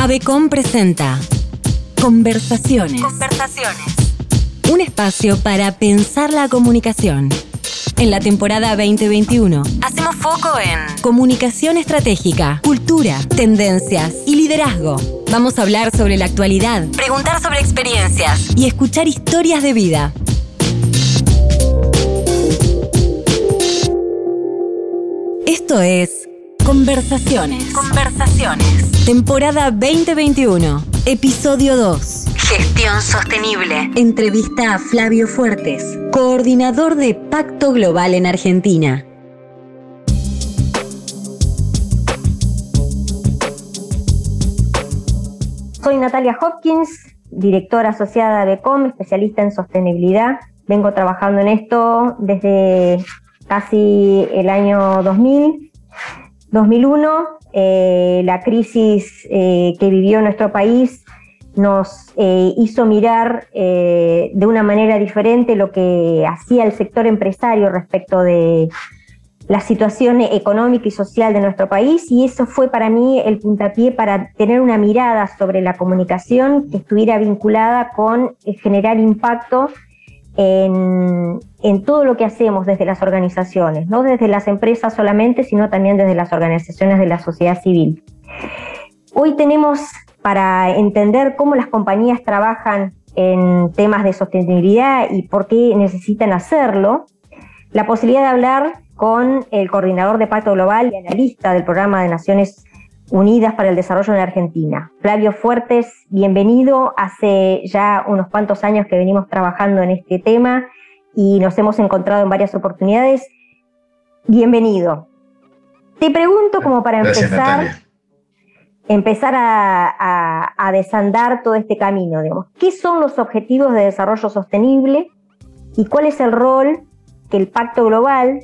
Avecom presenta Conversaciones. Conversaciones. Un espacio para pensar la comunicación. En la temporada 2021 Hacemos foco en Comunicación estratégica, cultura, tendencias y liderazgo. Vamos a hablar sobre la actualidad preguntar sobre experiencias. y escuchar historias de vida. Esto es Conversaciones. Conversaciones. Temporada 2021, episodio 2. Gestión sostenible. Entrevista a Flavio Fuertes, coordinador de Pacto Global en Argentina. Soy Natalia Hopkins, directora asociada de COM, especialista en sostenibilidad. Vengo trabajando en esto desde casi el año 2000, 2001. Eh, la crisis eh, que vivió nuestro país nos eh, hizo mirar eh, de una manera diferente lo que hacía el sector empresario respecto de la situación económica y social de nuestro país y eso fue para mí el puntapié para tener una mirada sobre la comunicación que estuviera vinculada con eh, generar impacto en, todo lo que hacemos desde las organizaciones, no desde las empresas solamente, sino también desde las organizaciones de la sociedad civil. Hoy tenemos para entender cómo las compañías trabajan en temas de sostenibilidad y por qué necesitan hacerlo, la posibilidad de hablar con el coordinador de Pacto Global y analista del Programa de Naciones Unidas para el Desarrollo en Argentina. Flavio Fuertes, bienvenido. Hace ya unos cuantos años que venimos trabajando en este tema y nos hemos encontrado en varias oportunidades. Bienvenido. Te pregunto como para Gracias, empezar, Natalia. empezar a, a- a desandar todo este camino, digamos. ¿Qué son los objetivos de desarrollo sostenible y cuál es el rol que el Pacto Global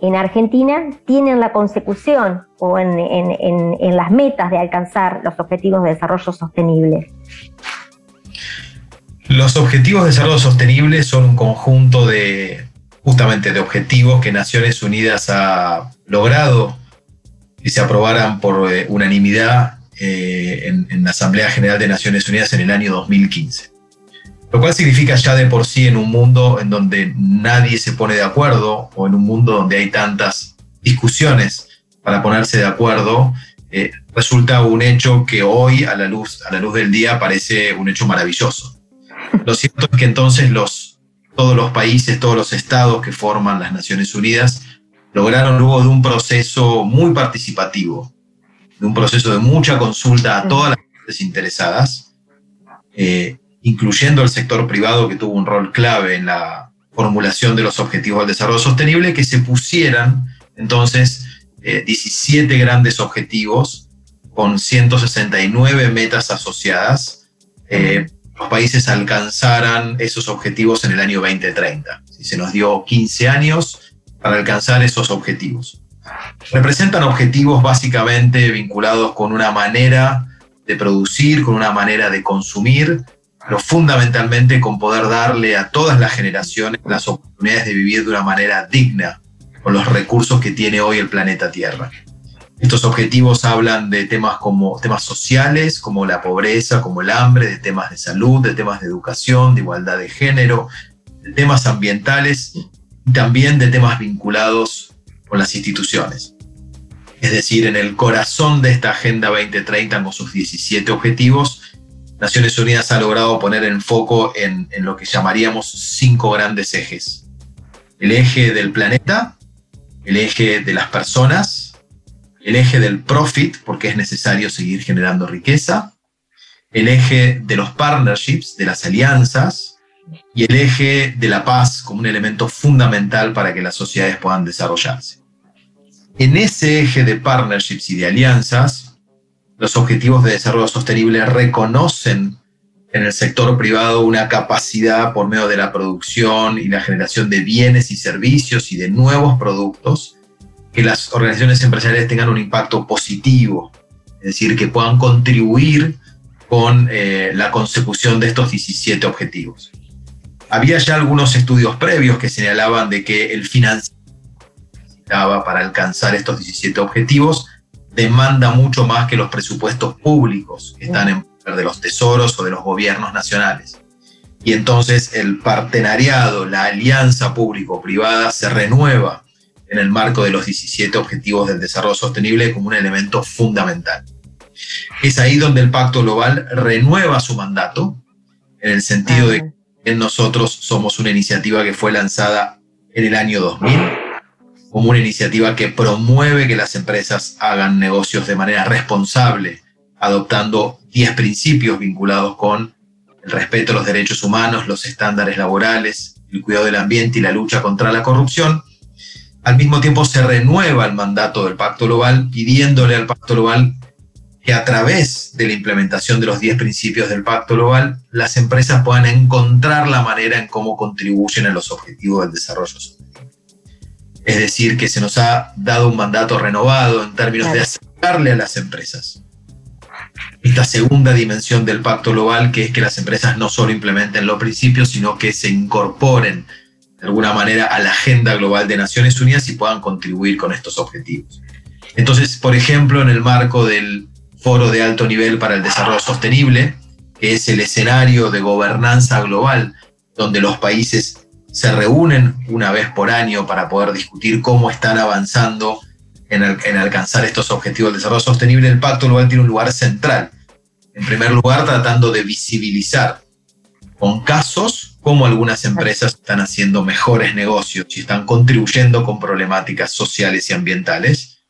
en Argentina tiene en la consecución o en, las metas de alcanzar los objetivos de desarrollo sostenible? Los objetivos de desarrollo sostenible son un conjunto de justamente de objetivos que Naciones Unidas ha logrado que se aprobaran por eh, unanimidad eh, en la Asamblea General de Naciones Unidas en el año 2015. Lo cual significa ya de por sí en un mundo en donde nadie se pone de acuerdo o en un mundo donde hay tantas discusiones para ponerse de acuerdo, eh, resulta un hecho que hoy a la luz, a la luz del día parece un hecho maravilloso. Lo cierto es que entonces los, todos los países, todos los estados que forman las Naciones Unidas lograron luego de un proceso muy participativo, de un proceso de mucha consulta a todas las partes interesadas, eh, incluyendo el sector privado que tuvo un rol clave en la formulación de los objetivos del desarrollo sostenible, que se pusieran entonces eh, 17 grandes objetivos con 169 metas asociadas. eh, los países alcanzaran esos objetivos en el año 2030. Si se nos dio 15 años para alcanzar esos objetivos. Representan objetivos básicamente vinculados con una manera de producir, con una manera de consumir, pero fundamentalmente con poder darle a todas las generaciones las oportunidades de vivir de una manera digna con los recursos que tiene hoy el planeta Tierra. Estos objetivos hablan de temas como temas sociales, como la pobreza, como el hambre, de temas de salud, de temas de educación, de igualdad de género, de temas ambientales y también de temas vinculados con las instituciones. Es decir, en el corazón de esta Agenda 2030 con sus 17 objetivos, Naciones Unidas ha logrado poner en foco en, en lo que llamaríamos cinco grandes ejes. El eje del planeta, el eje de las personas, el eje del profit, porque es necesario seguir generando riqueza, el eje de los partnerships, de las alianzas, y el eje de la paz como un elemento fundamental para que las sociedades puedan desarrollarse. En ese eje de partnerships y de alianzas, los objetivos de desarrollo sostenible reconocen en el sector privado una capacidad por medio de la producción y la generación de bienes y servicios y de nuevos productos que las organizaciones empresariales tengan un impacto positivo, es decir, que puedan contribuir con eh, la consecución de estos 17 objetivos. Había ya algunos estudios previos que señalaban de que el financiamiento necesitaba para alcanzar estos 17 objetivos demanda mucho más que los presupuestos públicos que están en poder de los tesoros o de los gobiernos nacionales. Y entonces el partenariado, la alianza público-privada se renueva en el marco de los 17 Objetivos del Desarrollo Sostenible como un elemento fundamental. Es ahí donde el Pacto Global renueva su mandato, en el sentido de que nosotros somos una iniciativa que fue lanzada en el año 2000, como una iniciativa que promueve que las empresas hagan negocios de manera responsable, adoptando 10 principios vinculados con el respeto a los derechos humanos, los estándares laborales, el cuidado del ambiente y la lucha contra la corrupción. Al mismo tiempo se renueva el mandato del Pacto Global pidiéndole al Pacto Global que a través de la implementación de los 10 principios del Pacto Global, las empresas puedan encontrar la manera en cómo contribuyen a los objetivos del desarrollo sostenible. Es decir, que se nos ha dado un mandato renovado en términos de acercarle a las empresas esta segunda dimensión del pacto global, que es que las empresas no solo implementen los principios, sino que se incorporen de alguna manera a la agenda global de Naciones Unidas y puedan contribuir con estos objetivos. Entonces, por ejemplo, en el marco del Foro de Alto Nivel para el Desarrollo Sostenible, que es el escenario de gobernanza global, donde los países se reúnen una vez por año para poder discutir cómo están avanzando en, alcanzar estos objetivos del desarrollo sostenible, el Pacto Global tiene un lugar central. En primer lugar, tratando de visibilizar con casos cómo algunas empresas están haciendo mejores negocios y están contribuyendo con problemáticas sociales y ambientales,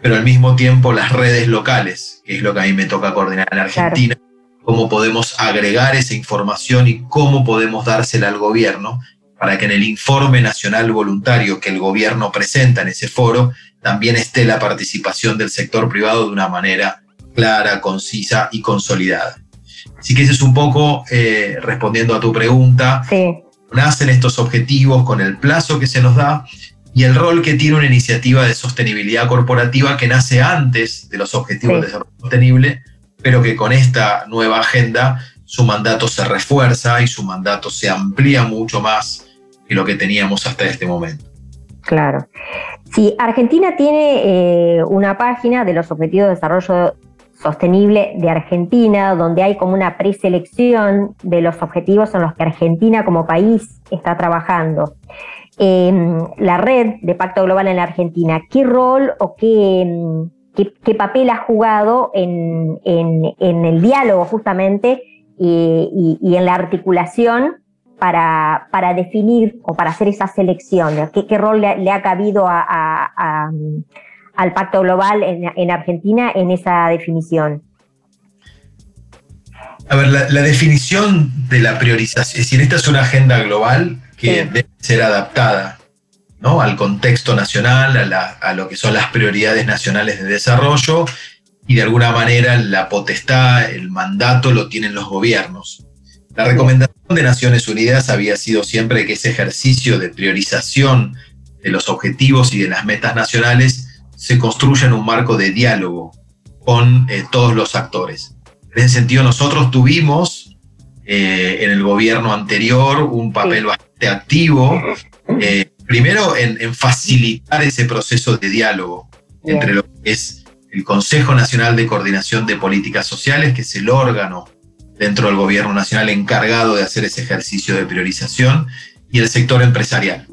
pero al mismo tiempo las redes locales, que es lo que a mí me toca coordinar en Argentina, cómo podemos agregar esa información y cómo podemos dársela al gobierno para que en el informe nacional voluntario que el gobierno presenta en ese foro también esté la participación del sector privado de una manera clara, concisa y consolidada. Así que ese es un poco eh, respondiendo a tu pregunta. Nacen estos objetivos con el plazo que se nos da y el rol que tiene una iniciativa de sostenibilidad corporativa que nace antes de los objetivos de desarrollo sostenible, pero que con esta nueva agenda su mandato se refuerza y su mandato se amplía mucho más que lo que teníamos hasta este momento. Claro. Sí, Argentina tiene eh, una página de los Objetivos de Desarrollo Sostenible de Argentina, donde hay como una preselección de los objetivos en los que Argentina como país está trabajando. Em, la red de Pacto Global en la Argentina, ¿qué rol o qué, em, qué, papel ha jugado en, el diálogo justamente y en la articulación para, para, definir o para hacer esa selección? ¿Qué, qué rol le, ha cabido a, al Pacto Global en, Argentina en esa definición? A ver, la, definición de la priorización, es decir, esta es una agenda global que debe ser adaptada ¿no? al contexto nacional, a, a lo que son las prioridades nacionales de desarrollo y de alguna manera la potestad, el mandato lo tienen los gobiernos. La recomendación de Naciones Unidas había sido siempre que ese ejercicio de priorización de los objetivos y de las metas nacionales se construya en un marco de diálogo con eh, todos los actores. En ese sentido, nosotros tuvimos eh, en el gobierno anterior un papel bastante activo, eh, primero en, en, facilitar ese proceso de diálogo entre lo que es el Consejo Nacional de Coordinación de Políticas Sociales, que es el órgano dentro del gobierno nacional encargado de hacer ese ejercicio de priorización y el sector empresarial.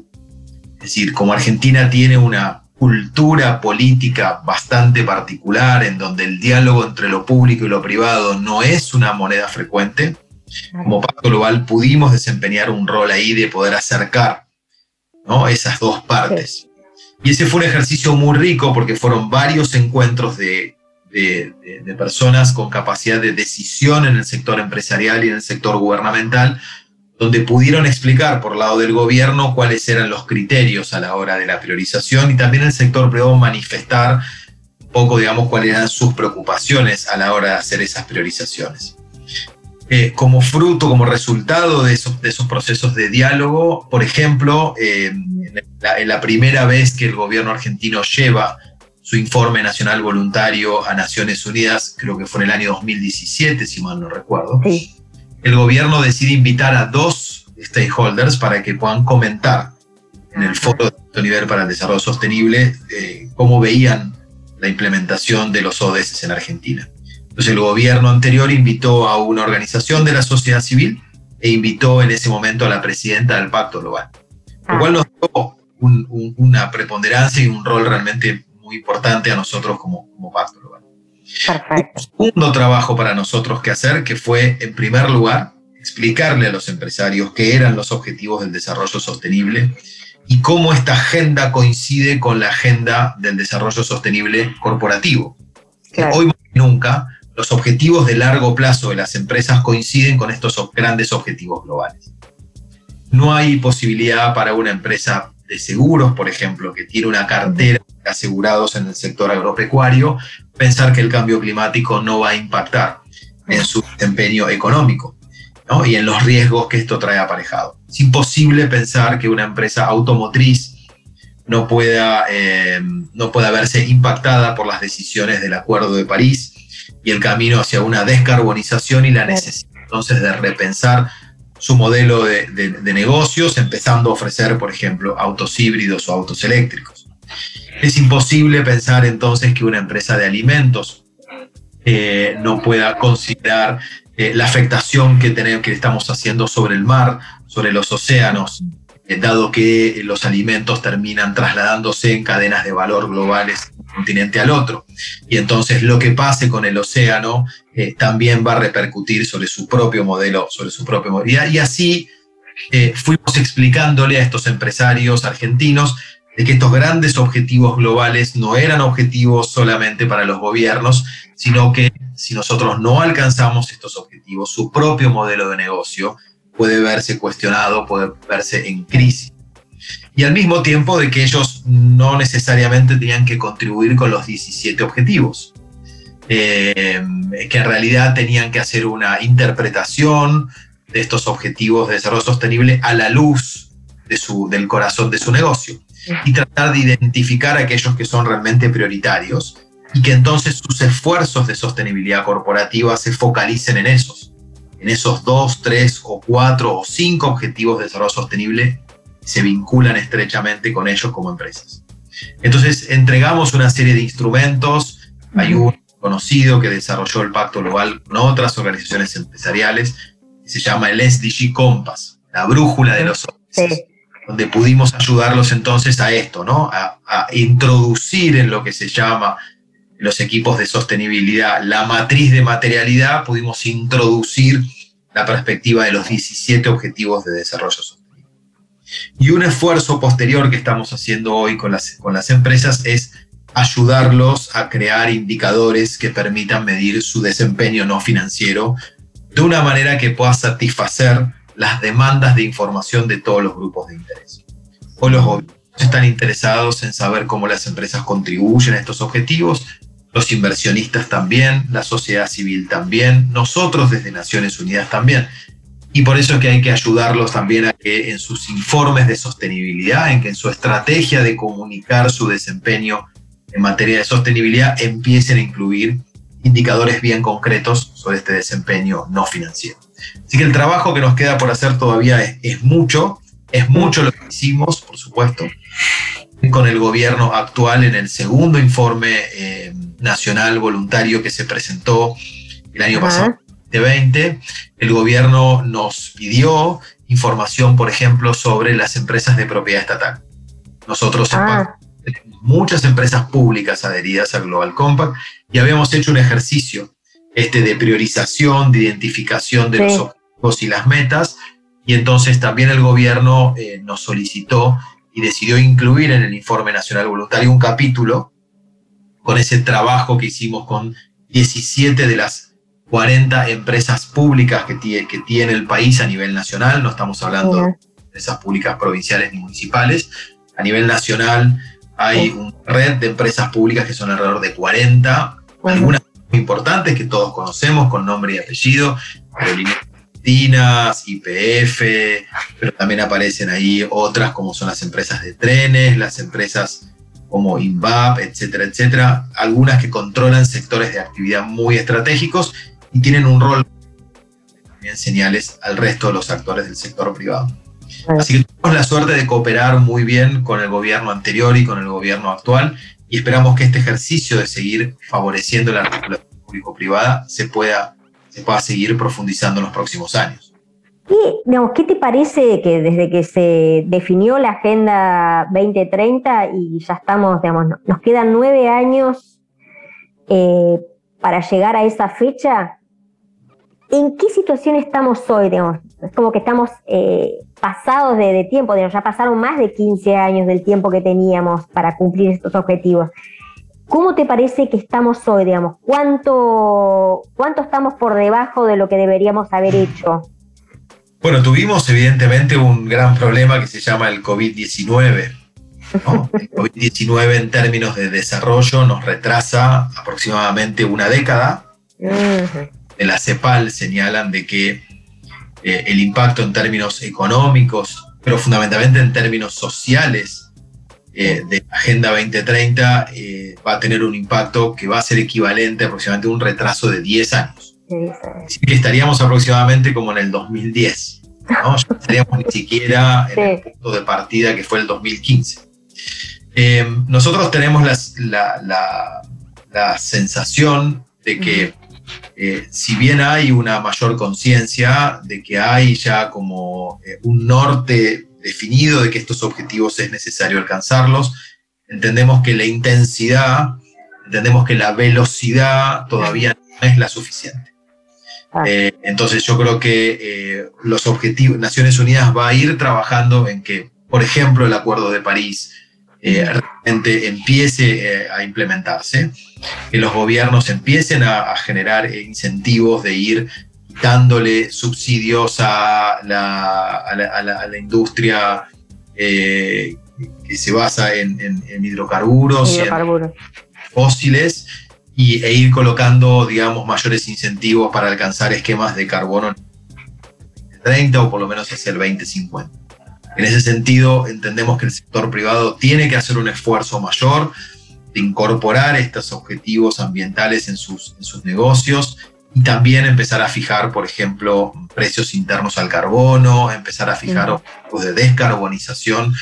Es decir, como Argentina tiene una cultura política bastante particular en donde el diálogo entre lo público y lo privado no es una moneda frecuente, como Pacto Global pudimos desempeñar un rol ahí de poder acercar ¿no? esas dos partes. Y ese fue un ejercicio muy rico porque fueron varios encuentros de de, personas con capacidad de decisión en el sector empresarial y en el sector gubernamental, donde pudieron explicar por lado del gobierno cuáles eran los criterios a la hora de la priorización y también el sector privado manifestar un poco, digamos, cuáles eran sus preocupaciones a la hora de hacer esas priorizaciones. Eh, como fruto, como resultado de esos, procesos de diálogo, por ejemplo, eh, en la primera vez que el gobierno argentino lleva su informe nacional voluntario a Naciones Unidas, creo que fue en el año 2017, si mal no recuerdo. El gobierno decide invitar a dos stakeholders para que puedan comentar en el foro de alto nivel para el desarrollo sostenible eh, cómo veían la implementación de los ODS en Argentina. Entonces el gobierno anterior invitó a una organización de la sociedad civil e invitó en ese momento a la presidenta del Pacto Global, lo cual nos dio una preponderancia y un rol realmente muy importante a nosotros como, como Pacto Global. Perfecto. Un segundo trabajo para nosotros que hacer, que fue, en primer lugar, explicarle a los empresarios qué eran los objetivos del desarrollo sostenible y cómo esta agenda coincide con la agenda del desarrollo sostenible corporativo. Claro. Hoy más que nunca, los objetivos de largo plazo de las empresas coinciden con estos grandes objetivos globales. No hay posibilidad para una empresa de seguros, por ejemplo, que tiene una cartera asegurados en el sector agropecuario, pensar que el cambio climático no va a impactar en su desempeño económico ¿no? y en los riesgos que esto trae aparejado. Es imposible pensar que una empresa automotriz no pueda, eh, no pueda verse impactada por las decisiones del Acuerdo de París y el camino hacia una descarbonización y la necesidad entonces de repensar su modelo de, de, de, negocios, empezando a ofrecer, por ejemplo, autos híbridos o autos eléctricos. Es imposible pensar entonces que una empresa de alimentos eh, no pueda considerar eh, la afectación que, tenemos, que estamos haciendo sobre el mar, sobre los océanos, eh, dado que los alimentos terminan trasladándose en cadenas de valor globales de un continente al otro. Y entonces lo que pase con el océano también va a repercutir sobre su propio modelo, sobre su propia movilidad. Y así fuimos explicándole a estos empresarios argentinos de que estos grandes objetivos globales no eran objetivos solamente para los gobiernos, sino que si nosotros no alcanzamos estos objetivos, su propio modelo de negocio puede verse cuestionado, puede verse en crisis. Y al mismo tiempo de que ellos no necesariamente tenían que contribuir con los 17 objetivos, eh, que en realidad tenían que hacer una interpretación de estos objetivos de desarrollo sostenible a la luz del corazón de su negocio y tratar de identificar aquellos que son realmente prioritarios y que entonces sus esfuerzos de sostenibilidad corporativa se focalicen en esos, en esos dos, tres o cuatro o cinco objetivos de desarrollo sostenible se vinculan estrechamente con ellos como empresas. Entonces entregamos una serie de instrumentos, hay un conocido que desarrolló el Pacto Global con otras organizaciones empresariales, que se llama el SDG Compass, la brújula de los sí donde pudimos ayudarlos entonces a esto, ¿no? A, introducir en lo que se llama los equipos de sostenibilidad la matriz de materialidad, pudimos introducir la perspectiva de los 17 objetivos de desarrollo sostenible. Y un esfuerzo posterior que estamos haciendo hoy con las, con las empresas es ayudarlos a crear indicadores que permitan medir su desempeño no financiero de una manera que pueda satisfacer las demandas de información de todos los grupos de interés. Hoy los gobiernos están interesados en saber cómo las empresas contribuyen a estos objetivos, los inversionistas también, la sociedad civil también, nosotros desde Naciones Unidas también. Y por eso es que hay que ayudarlos también a que en sus informes de sostenibilidad, en que en su estrategia de comunicar su desempeño en materia de sostenibilidad empiecen a incluir indicadores bien concretos sobre este desempeño no financiero. Así que el trabajo que nos queda por hacer todavía es, es mucho, es mucho lo que hicimos, por supuesto, con el gobierno actual en el segundo informe eh, nacional voluntario que se presentó el año pasado, 2020, el gobierno nos pidió información, por ejemplo, sobre las empresas de propiedad estatal. Nosotros en Ah. Muchas empresas públicas adheridas al Global Compact y habíamos hecho un ejercicio este de priorización, de identificación de Sí. los objetivos y las metas, y entonces también el gobierno eh, nos solicitó y decidió incluir en el Informe Nacional Voluntario un capítulo con ese trabajo que hicimos con 17 de las 40 empresas públicas que tiene, que tiene el país a nivel nacional, no estamos hablando de empresas públicas provinciales ni municipales, a nivel nacional hay Sí. una red de empresas públicas que son alrededor de 40, Ujú. algunas muy importantes que todos conocemos con nombre y apellido, IPF, pero también aparecen ahí otras como son las empresas de trenes, las empresas como INVAP, etcétera, etcétera, algunas que controlan sectores de actividad muy estratégicos y tienen un rol también señales al resto de los actores del sector privado. Así que tuvimos la suerte de cooperar muy bien con el gobierno anterior y con el gobierno actual y esperamos que este ejercicio de seguir favoreciendo la articulación público-privada se pueda, se pueda seguir profundizando en los próximos años. ¿Qué, digamos, ¿Qué te parece que desde que se definió la Agenda 2030 y ya estamos, digamos, nos quedan nueve años eh, para llegar a esa fecha? ¿En qué situación estamos hoy? Digamos? Es como que estamos eh, pasados de, tiempo, ya pasaron más de 15 años del tiempo que teníamos para cumplir estos objetivos. ¿Cómo te parece que estamos hoy, digamos? ¿Cuánto, ¿Cuánto estamos por debajo de lo que deberíamos haber hecho? Bueno, tuvimos evidentemente un gran problema que se llama el COVID-19. El COVID-19 en términos de desarrollo nos retrasa aproximadamente una década. En la CEPAL señalan de que eh, el impacto en términos económicos, pero fundamentalmente en términos sociales eh, de la Agenda 2030 eh, va a tener un impacto que va a ser equivalente aproximadamente a un retraso de 10 años. Así que estaríamos aproximadamente como en el 2010. ¿no? estaríamos ni siquiera en el punto de partida que fue el 2015. nosotros tenemos la, la, sensación de que eh, si bien hay una mayor conciencia de que hay ya como eh, un norte definido de que estos objetivos es necesario alcanzarlos, entendemos que la intensidad, entendemos que la velocidad todavía no es la suficiente. Ah. Eh, entonces yo creo que los objetivos, Naciones Unidas va a ir trabajando en que, por ejemplo, el Acuerdo de París, eh, realmente empiece eh, a implementarse, que los gobiernos empiecen a, generar incentivos de ir dándole subsidios a la, a la, industria eh, que se basa en, hidrocarburos, y fósiles y, e ir colocando, digamos, mayores incentivos para alcanzar esquemas de carbono en 2030 o por lo menos hacia el 2050. En ese sentido, entendemos que el sector privado tiene que hacer un esfuerzo mayor de incorporar estos objetivos ambientales en sus, en sus negocios y también empezar a fijar, por ejemplo, precios internos al carbono, empezar a fijar objetivos de descarbonización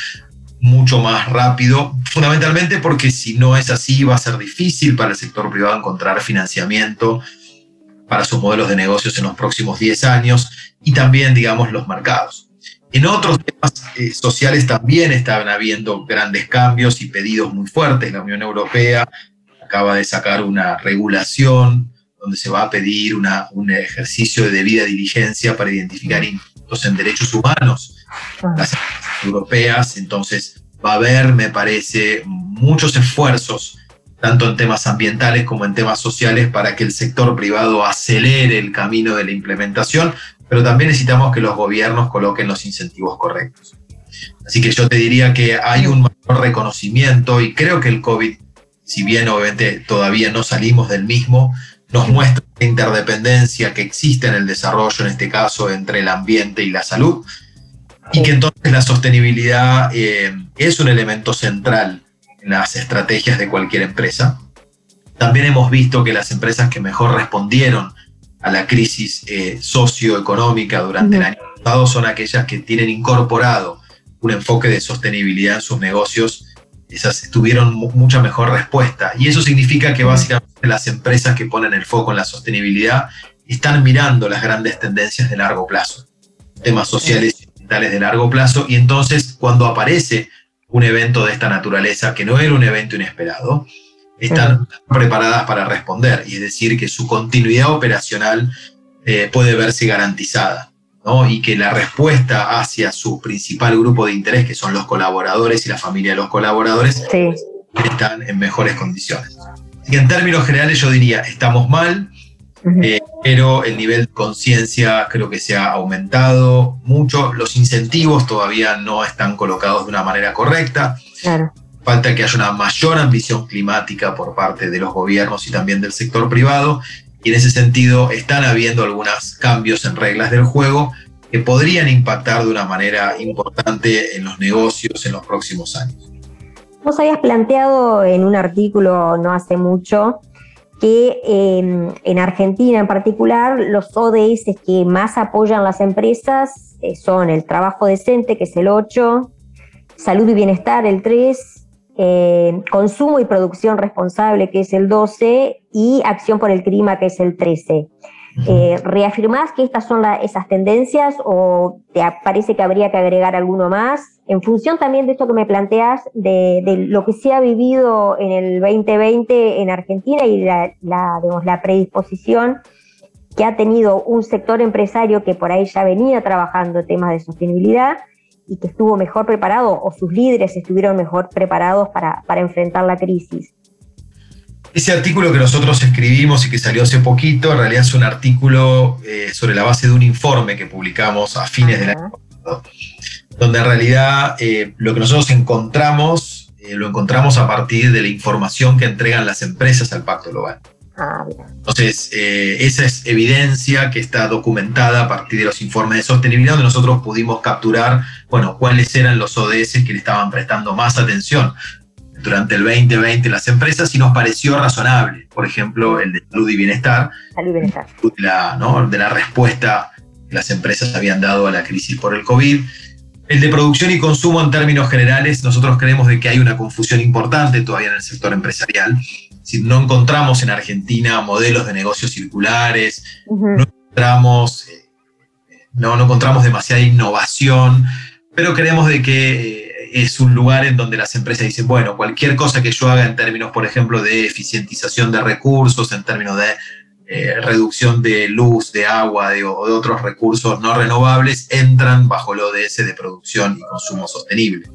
mucho más rápido, fundamentalmente porque si no es así va a ser difícil para el sector privado encontrar financiamiento para sus modelos de negocios en los próximos 10 años y también, digamos, los mercados. En otros temas eh, sociales también estaban habiendo grandes cambios y pedidos muy fuertes. La Unión Europea acaba de sacar una regulación donde se va a pedir una, un ejercicio de debida diligencia para identificar impactos en derechos humanos. Ah. Las europeas, entonces va a haber, me parece, muchos esfuerzos tanto en temas ambientales como en temas sociales, para que el sector privado acelere el camino de la implementación, pero también necesitamos que los gobiernos coloquen los incentivos correctos. Así que yo te diría que hay un mayor reconocimiento y creo que el COVID, si bien obviamente todavía no salimos del mismo, nos muestra la interdependencia que existe en el desarrollo, en este caso, entre el ambiente y la salud, y que entonces la sostenibilidad eh, es un elemento central en las estrategias de cualquier empresa. También hemos visto que las empresas que mejor respondieron a la crisis eh, socioeconómica durante el año pasado son aquellas que tienen incorporado un enfoque de sostenibilidad en sus negocios, esas tuvieron mucha mejor respuesta. Y eso significa que básicamente las empresas que ponen el foco en la sostenibilidad están mirando las grandes tendencias de largo plazo, temas sociales y ambientales de largo plazo, y entonces cuando aparece un evento de esta naturaleza, que no era un evento inesperado, están preparadas para responder, y es decir, que su continuidad operacional eh, puede verse garantizada. ¿no? y que la respuesta hacia su principal grupo de interés, que son los colaboradores y la familia de los colaboradores, están en mejores condiciones. En términos generales yo diría, estamos mal, eh, pero el nivel de conciencia creo que se ha aumentado mucho, los incentivos todavía no están colocados de una manera correcta. Claro falta que haya una mayor ambición climática por parte de los gobiernos y también del sector privado. Y en ese sentido están habiendo algunos cambios en reglas del juego que podrían impactar de una manera importante en los negocios en los próximos años. Vos habías planteado en un artículo no hace mucho que em, en Argentina en particular los ODS que más apoyan las empresas eh, son el trabajo decente, que es el 8, salud y bienestar, el 3, eh, consumo y producción responsable, que es el 12, y acción por el clima, que es el 13. Eh, ¿Reafirmás que estas son esas tendencias o te parece que habría que agregar alguno más? En función también de esto que me planteas, de, lo que se ha vivido en el 2020 en Argentina y la, la predisposición que ha tenido un sector empresario que por ahí ya venía trabajando temas de sostenibilidad y que estuvo mejor preparado o sus líderes estuvieron mejor preparados para, para enfrentar la crisis. Ese artículo que nosotros escribimos y que salió hace poquito, en realidad es un artículo eh, sobre la base de un informe que publicamos a fines del año donde en realidad eh, lo que nosotros encontramos, eh, lo encontramos a partir de la información que entregan las empresas al Pacto Global. Entonces, eh, esa es evidencia que está documentada a partir de los informes de sostenibilidad, donde nosotros pudimos capturar, bueno, cuáles eran los ODS que le estaban prestando más atención durante el 2020 las empresas y nos pareció razonable. Por ejemplo, el de salud y bienestar, salud y bienestar. De, la, ¿no? de la respuesta que las empresas habían dado a la crisis por el COVID. El de producción y consumo en términos generales, nosotros creemos de que hay una confusión importante todavía en el sector empresarial si no encontramos en Argentina modelos de negocios circulares, no, encontramos, eh, no, encontramos demasiada innovación, pero creemos de que eh, es un lugar en donde las empresas dicen, bueno, cualquier cosa que yo haga en términos, por ejemplo, de eficientización de recursos, en términos de eh, reducción de luz, de agua o de otros recursos no renovables, entran bajo el ODS de producción y consumo sostenible.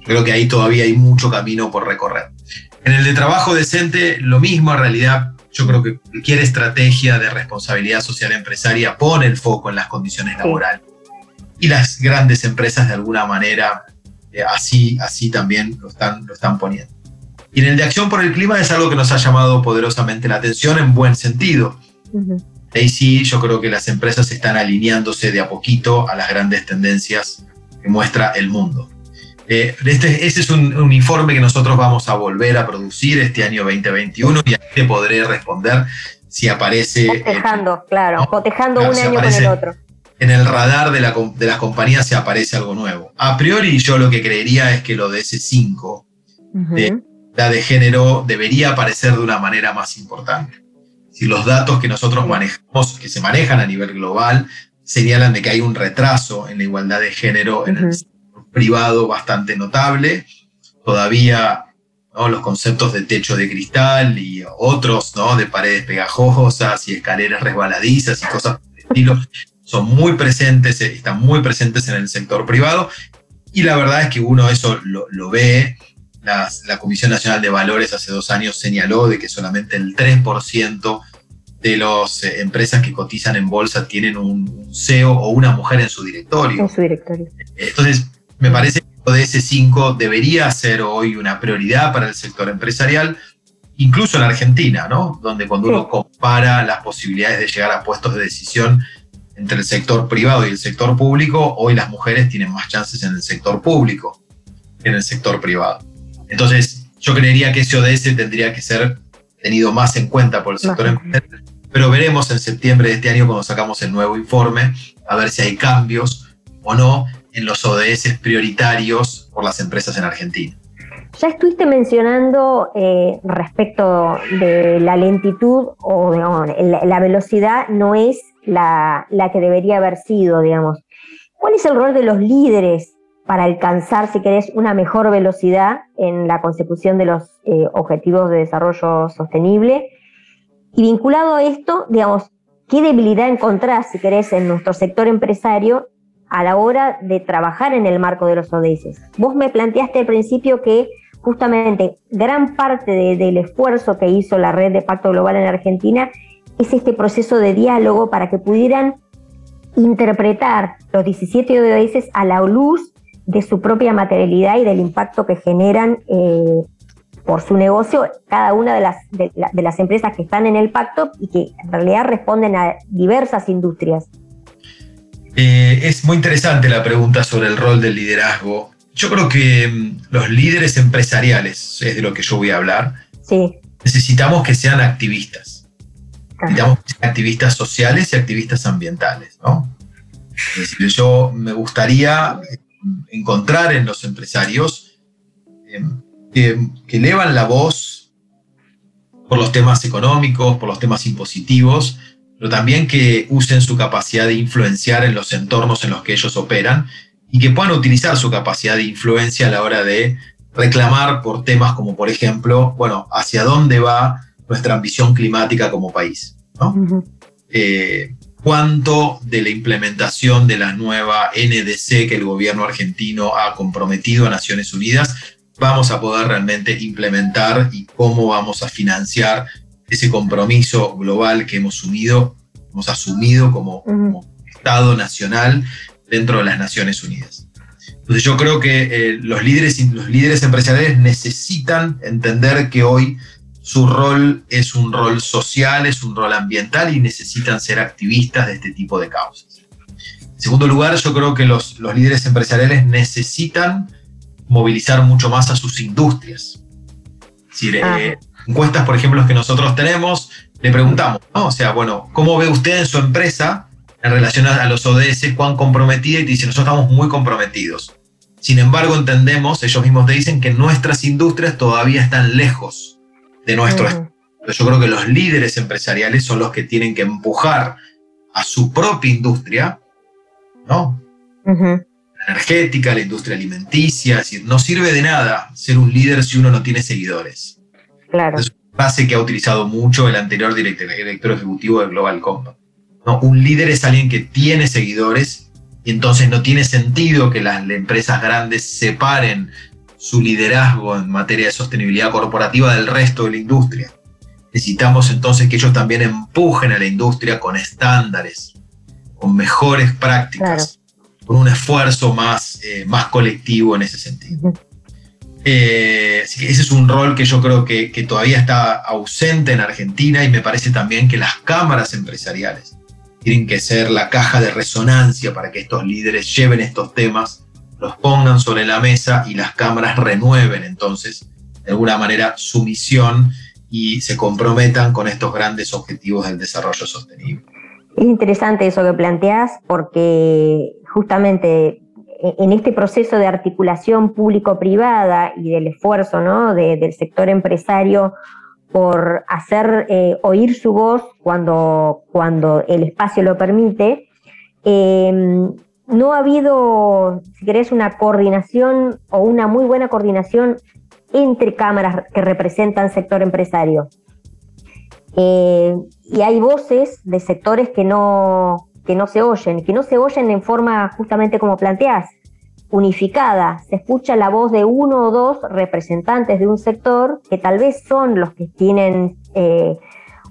Yo creo que ahí todavía hay mucho camino por recorrer. En el de trabajo decente, lo mismo en realidad. Yo creo que cualquier estrategia de responsabilidad social empresaria pone el foco en las condiciones laborales. Y las grandes empresas de alguna manera eh, así, así también lo están, lo están poniendo. Y en el de acción por el clima es algo que nos ha llamado poderosamente la atención en buen sentido. Ahí sí, yo creo que las empresas están alineándose de a poquito a las grandes tendencias que muestra el mundo. Eh, este, ese es un, informe que nosotros vamos a volver a producir este año 2021 y ahí te podré responder si aparece. Cotejando, claro, cotejando un año con el otro. En el radar de, la, de las compañías se aparece algo nuevo. A priori, yo lo que creería es que lo de ese 5 de la de género debería aparecer de una manera más importante. Si los datos que nosotros manejamos, que se manejan a nivel global, señalan de que hay un retraso en la igualdad de género en el privado bastante notable. Todavía los conceptos de techo de cristal y otros ¿no? de paredes pegajosas y escaleras resbaladizas y cosas de estilo son muy presentes, eh, están muy presentes en el sector privado. Y la verdad es que uno eso lo, ve. la Comisión Nacional de Valores hace dos años señaló de que solamente el 3% de las eh, empresas que cotizan en bolsa tienen un CEO o una mujer en su directorio. En su directorio. Entonces, me parece que ese 5 debería ser hoy una prioridad para el sector empresarial, incluso en Argentina, ¿no? Donde cuando uno compara las posibilidades de llegar a puestos de decisión entre el sector privado y el sector público, hoy las mujeres tienen más chances en el sector público que en el sector privado. Entonces, yo creería que ese ODS tendría que ser tenido más en cuenta por el sector empresarial, pero veremos en septiembre de este año cuando sacamos el nuevo informe, a ver si hay cambios o no en los ODS prioritarios por las empresas en Argentina. Ya estuviste mencionando eh, respecto de la lentitud o la, velocidad no es la, que debería haber sido, digamos. ¿Cuál es el rol de los líderes para alcanzar, si querés, una mejor velocidad en la consecución de los eh, objetivos de desarrollo sostenible? Y vinculado a esto, digamos, ¿qué debilidad encontrás, si querés, en nuestro sector empresario a la hora de trabajar en el marco de los ODS. Vos me planteaste al principio que justamente gran parte del esfuerzo que hizo la red de Pacto Global en Argentina es este proceso de diálogo para que pudieran interpretar los 17 ODS a la luz de su propia materialidad y del impacto que generan eh, por su negocio cada una de las, de las empresas que están en el pacto y que en realidad responden a diversas industrias. Eh, es muy interesante la pregunta sobre el rol del liderazgo. Yo creo que mm, los líderes empresariales, es de lo que yo voy a hablar, necesitamos que sean activistas. Necesitamos que sean activistas sociales y activistas ambientales. ¿no? Es decir, yo me gustaría mm, encontrar en los empresarios em, que, elevan la voz por los temas económicos, por los temas impositivos, pero también que usen su capacidad de influenciar en los entornos en los que ellos operan y que puedan utilizar su capacidad de influencia a la hora de reclamar por temas como, por ejemplo, bueno, hacia dónde va nuestra ambición climática como país. Eh, cuánto de la implementación de la nueva NDC que el gobierno argentino ha comprometido a Naciones Unidas vamos a poder realmente implementar y cómo vamos a financiar ese compromiso global que hemos asumido, hemos asumido como, Estado nacional dentro de las Naciones Unidas. Entonces yo creo que eh, los, líderes, los líderes empresariales necesitan entender que hoy su rol es un rol social, es un rol ambiental y necesitan ser activistas de este tipo de causas. En segundo lugar, yo creo que los, los líderes empresariales necesitan movilizar mucho más a sus industrias. Si ah. eh, encuestas, por ejemplo, que nosotros tenemos, le preguntamos, o sea, bueno, ¿cómo ve usted en su empresa en relación a, los ODS, cuán comprometida? Y dice, nosotros estamos muy comprometidos. Sin embargo, entendemos, ellos mismos te dicen que nuestras industrias todavía están lejos de nuestro Yo creo que los líderes empresariales son los que tienen que empujar a su propia industria, ¿no? La energética, la industria alimenticia, no sirve de nada ser un líder si uno no tiene seguidores. Claro. Es una frase que ha utilizado mucho el anterior director, director ejecutivo de Global Compact. ¿no? Un líder es alguien que tiene seguidores y entonces no tiene sentido que las empresas grandes separen su liderazgo en materia de sostenibilidad corporativa del resto de la industria. Necesitamos entonces que ellos también empujen a la industria con estándares, con mejores prácticas, con un esfuerzo más, eh, más colectivo en ese sentido. Eh, ese es un rol que yo creo que, que todavía está ausente en Argentina y me parece también que las cámaras empresariales tienen que ser la caja de resonancia para que estos líderes lleven estos temas los pongan sobre la mesa y las cámaras renueven entonces de alguna manera su misión y se comprometan con estos grandes objetivos del desarrollo sostenible. Es interesante eso que planteas porque justamente en este proceso de articulación público-privada y del esfuerzo del sector empresario por hacer eh, oír su voz cuando, el espacio lo permite, eh, no ha habido, si querés, una coordinación o una muy buena coordinación entre cámaras que representan sector empresario. Eh, y hay voces de sectores que no, que no se oyen, que no se oyen en forma justamente como planteás, unificada. Se escucha la voz de uno o dos representantes de un sector que tal vez son los que tienen eh,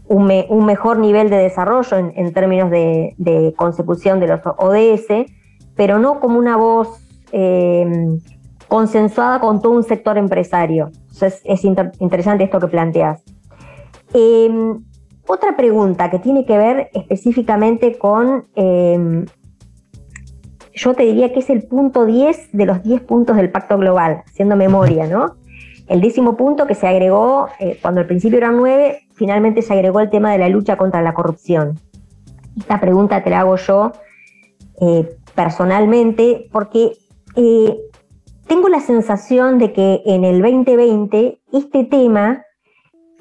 un, mejor nivel de desarrollo en, términos de, consecución de los ODS, pero no como una voz eh, consensuada con todo un sector empresario. Es interesante esto que planteas. Em, otra pregunta que tiene que ver específicamente con, em, yo te diría que es el punto 10 de los 10 puntos del Pacto Global, haciendo memoria, ¿no? El décimo punto que se agregó, eh, cuando al principio eran nueve, finalmente se agregó el tema de la lucha contra la corrupción. Esta pregunta te la hago yo eh, personalmente, porque eh, tengo la sensación de que en el 2020 este tema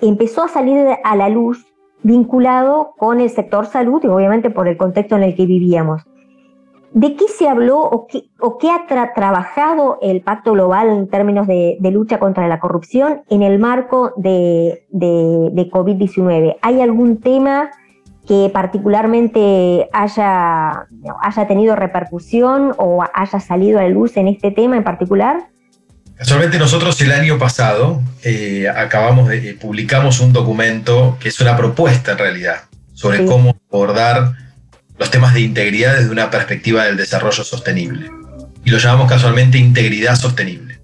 empezó a salir a la luz vinculado con el sector salud y obviamente por el contexto en el que vivíamos. ¿De qué se habló o qué, o qué ha trabajado el Pacto Global en términos de, lucha contra la corrupción en el marco de, de, de COVID-19? ¿Hay algún tema que particularmente haya, haya tenido repercusión o haya salido a la luz en este tema en particular? Casualmente nosotros el año pasado eh, acabamos de, eh, publicamos un documento que es una propuesta en realidad sobre cómo abordar los temas de integridad desde una perspectiva del desarrollo sostenible. Y lo llamamos casualmente integridad sostenible.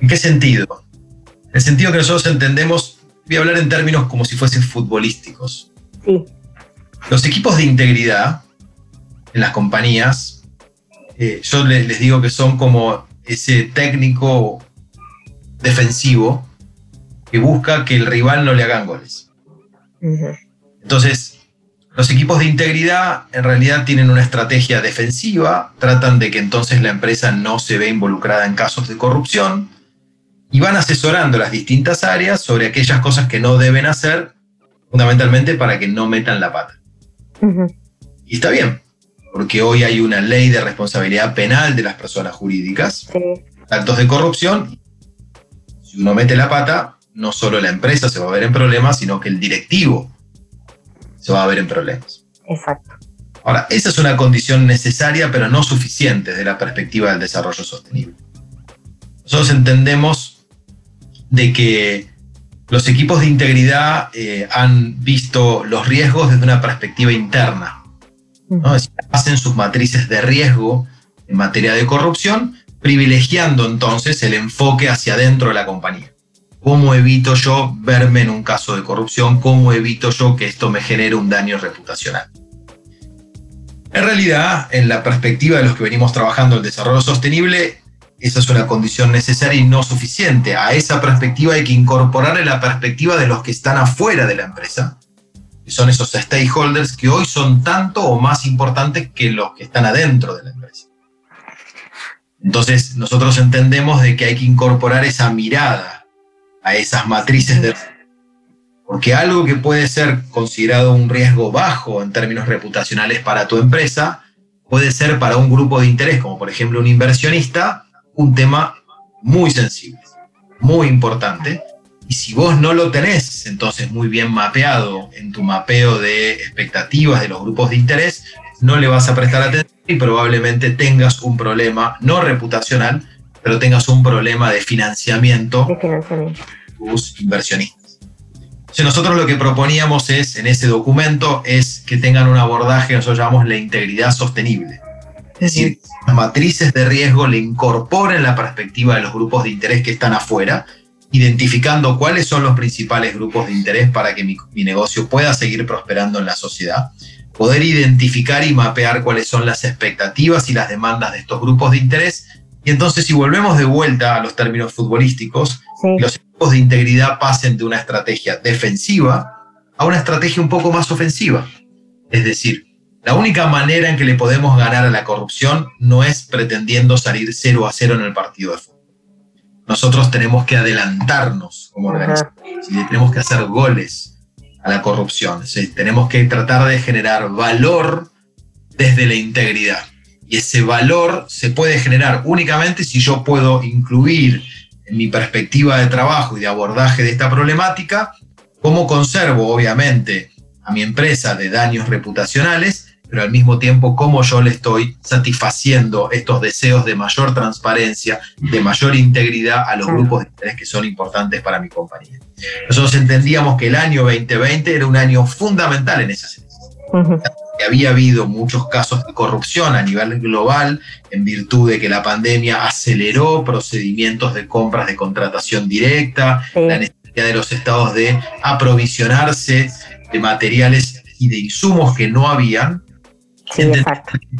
¿En qué sentido? En el sentido que nosotros entendemos, voy a hablar en términos como si fuesen futbolísticos. Sí. Los equipos de integridad en las compañías, eh, yo les, digo que son como ese técnico defensivo que busca que el rival no le hagan goles. Entonces, los equipos de integridad en realidad tienen una estrategia defensiva, tratan de que entonces la empresa no se vea involucrada en casos de corrupción y van asesorando las distintas áreas sobre aquellas cosas que no deben hacer, fundamentalmente para que no metan la pata. Y está bien, porque hoy hay una ley de responsabilidad penal de las personas jurídicas, actos de corrupción. Si uno mete la pata, no solo la empresa se va a ver en problemas, sino que el directivo se va a ver en problemas. Exacto. Ahora, esa es una condición necesaria, pero no suficiente desde la perspectiva del desarrollo sostenible. Nosotros entendemos de que los equipos de integridad eh, han visto los riesgos desde una perspectiva interna. ¿No? hacen sus matrices de riesgo en materia de corrupción, privilegiando entonces el enfoque hacia adentro de la compañía. ¿Cómo evito yo verme en un caso de corrupción? ¿Cómo evito yo que esto me genere un daño reputacional? En realidad, en la perspectiva de los que venimos trabajando el desarrollo sostenible, esa es una condición necesaria y no suficiente. A esa perspectiva hay que incorporarle la perspectiva de los que están afuera de la empresa, son esos stakeholders que hoy son tanto o más importantes que los que están adentro de la empresa. Entonces, nosotros entendemos de que hay que incorporar esa mirada a esas matrices de porque algo que puede ser considerado un riesgo bajo en términos reputacionales para tu empresa, puede ser para un grupo de interés, como por ejemplo un inversionista, un tema muy sensible, muy importante. Y si vos no lo tenés, entonces muy bien mapeado en tu mapeo de expectativas de los grupos de interés, no le vas a prestar atención y probablemente tengas un problema, no reputacional, pero tengas un problema de financiamiento, de financiamiento. tus inversionistas nosotros lo que proponíamos es, en ese documento, es que tengan un abordaje que nosotros llamamos la integridad sostenible. Es decir, las matrices de riesgo le incorporen la perspectiva de los grupos de interés que están afuera, identificando cuáles son los principales grupos de interés para que mi, mi negocio pueda seguir prosperando en la sociedad, poder identificar y mapear cuáles son las expectativas y las demandas de estos grupos de interés. Y entonces si volvemos de vuelta a los términos futbolísticos, los equipos de integridad pasen de una estrategia defensiva a una estrategia un poco más ofensiva. Es decir, la única manera en que le podemos ganar a la corrupción no es pretendiendo salir 0 a 0 en el partido de fútbol. Nosotros tenemos que adelantarnos como organización, tenemos que hacer goles a la corrupción, tenemos que tratar de generar valor desde la integridad. Y ese valor se puede generar únicamente si yo puedo incluir mi perspectiva de trabajo y de abordaje de esta problemática, cómo conservo, obviamente, a mi empresa de daños reputacionales, pero al mismo tiempo cómo yo le estoy satisfaciendo estos deseos de mayor transparencia, de mayor integridad a los grupos de interés que son importantes para mi compañía. Nosotros entendíamos que el año 2020 era un año fundamental en esa Uh había habido muchos casos de corrupción a nivel global en virtud de que la pandemia aceleró procedimientos de compras de contratación directa, la necesidad de los estados de aprovisionarse de materiales y de insumos que no habían.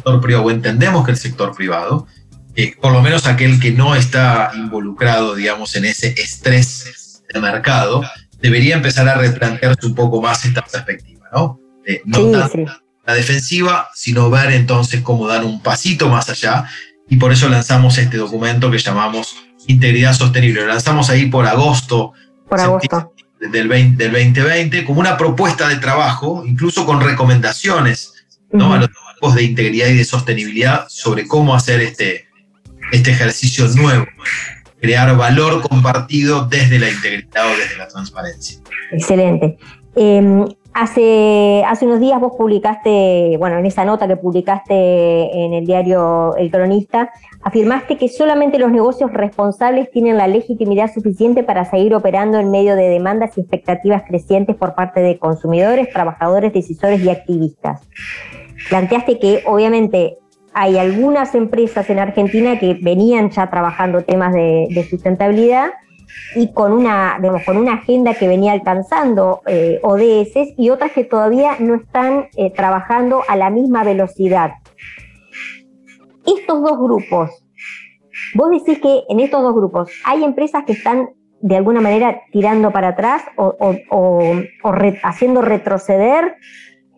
O entendemos que el sector privado, eh, por lo menos aquel que no está involucrado, digamos, en ese estrés de mercado, debería empezar a replantearse un poco más esta perspectiva, ¿no? Eh, no sí, la defensiva, sino ver entonces cómo dar un pasito más allá. Y por eso lanzamos este documento que llamamos Integridad Sostenible. Lo lanzamos ahí por agosto, por agosto. Del, 20, del 2020 como una propuesta de trabajo, incluso con recomendaciones ¿no? a los grupos de integridad y de sostenibilidad sobre cómo hacer este, este ejercicio nuevo, crear valor compartido desde la integridad o desde la transparencia. Excelente. Em, Hace, hace unos días vos publicaste, bueno, en esa nota que publicaste en el diario El Cronista, afirmaste que solamente los negocios responsables tienen la legitimidad suficiente para seguir operando en medio de demandas y expectativas crecientes por parte de consumidores, trabajadores, decisores y activistas. Planteaste que obviamente hay algunas empresas en Argentina que venían ya trabajando temas de, sustentabilidad y con una, con una agenda que venía alcanzando eh, ODS y otras que todavía no están eh, trabajando a la misma velocidad. Estos dos grupos, vos decís que en estos dos grupos hay empresas que están de alguna manera tirando para atrás o, haciendo retroceder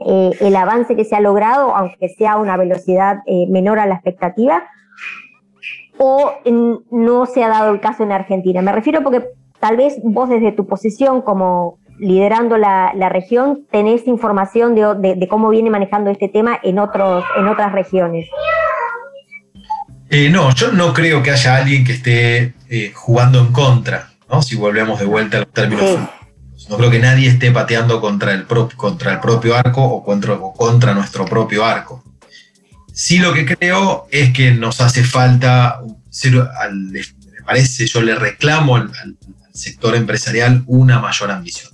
eh, el avance que se ha logrado, aunque sea a una velocidad menor a la expectativa, o no se ha dado el caso en Argentina. Me refiero porque tal vez vos desde tu posición como liderando la, región tenés información de, cómo viene manejando este tema en, otros, en otras regiones. Eh, no, yo no creo que haya alguien que esté eh, jugando en contra, ¿no? si volvemos de vuelta a los términos. No creo que nadie esté pateando contra el, contra el propio arco o contra, contra nuestro propio arco. Sí lo que creo es que nos hace falta, me parece, yo le reclamo al, sector empresarial una mayor ambición.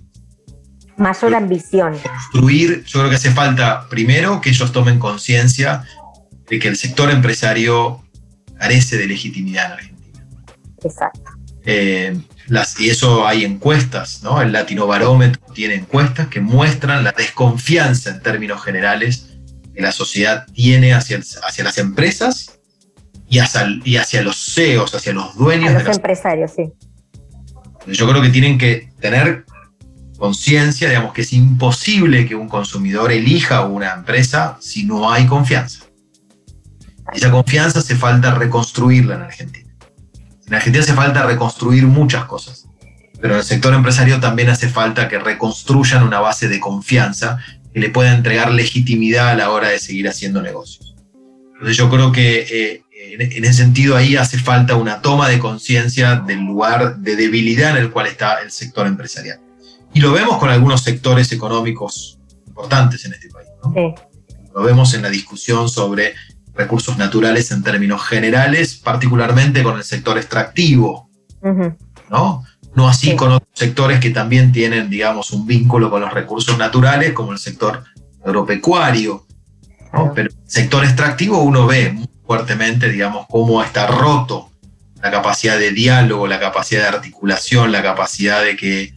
Mayor ambición. Construir, yo creo que hace falta primero que ellos tomen conciencia de que el sector empresario carece de legitimidad en Argentina. Exacto. Eh, y eso hay encuestas, ¿no? El Latino Barómetro tiene encuestas que muestran la desconfianza en términos generales que la sociedad tiene hacia, hacia las empresas y hacia, y hacia los CEOs, hacia los dueños de los empresarios, sí. Yo creo que tienen que tener conciencia, digamos, que es imposible que un consumidor elija una empresa si no hay confianza. Esa confianza hace falta reconstruirla en Argentina. En Argentina hace falta reconstruir muchas cosas, pero en el sector empresario también hace falta que reconstruyan una base de confianza que le pueda entregar legitimidad a la hora de seguir haciendo negocios. Entonces yo creo que eh, en ese sentido ahí hace falta una toma de conciencia del lugar de debilidad en el cual está el sector empresarial. Y lo vemos con algunos sectores económicos importantes en este país. Lo vemos en la discusión sobre recursos naturales en términos generales, particularmente con el sector extractivo, ¿no? No así con otros sectores que también tienen, digamos, un vínculo con los recursos naturales, como el sector agropecuario. Pero el sector extractivo uno ve muy fuertemente, digamos, cómo está roto la capacidad de diálogo, la capacidad de articulación, la capacidad de que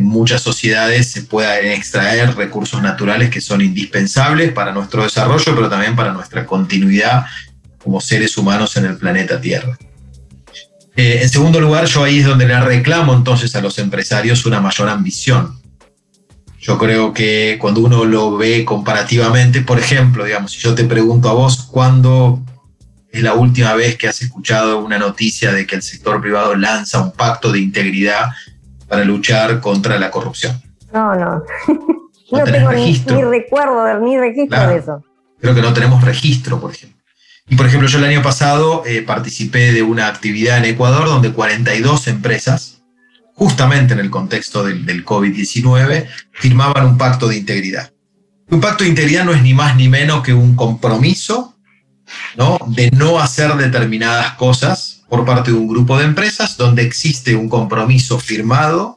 en muchas sociedades se puedan extraer recursos naturales que son indispensables para nuestro desarrollo, pero también para nuestra continuidad como seres humanos en el planeta Tierra. Eh, en segundo lugar, yo ahí es donde le reclamo entonces a los empresarios una mayor ambición. Yo creo que cuando uno lo ve comparativamente, por ejemplo, digamos, si yo te pregunto a vos cuándo es la última vez que has escuchado una noticia de que el sector privado lanza un pacto de integridad para luchar contra la corrupción. No, no. No, tengo ni, recuerdo, ni registro de eso. Creo que no tenemos registro, por ejemplo. Y por ejemplo, yo el año pasado eh, participé de una actividad en Ecuador donde 42 empresas, justamente en el contexto del, del COVID-19, firmaban un pacto de integridad. Un pacto de integridad no es ni más ni menos que un compromiso ¿no? de no hacer determinadas cosas por parte de un grupo de empresas donde existe un compromiso firmado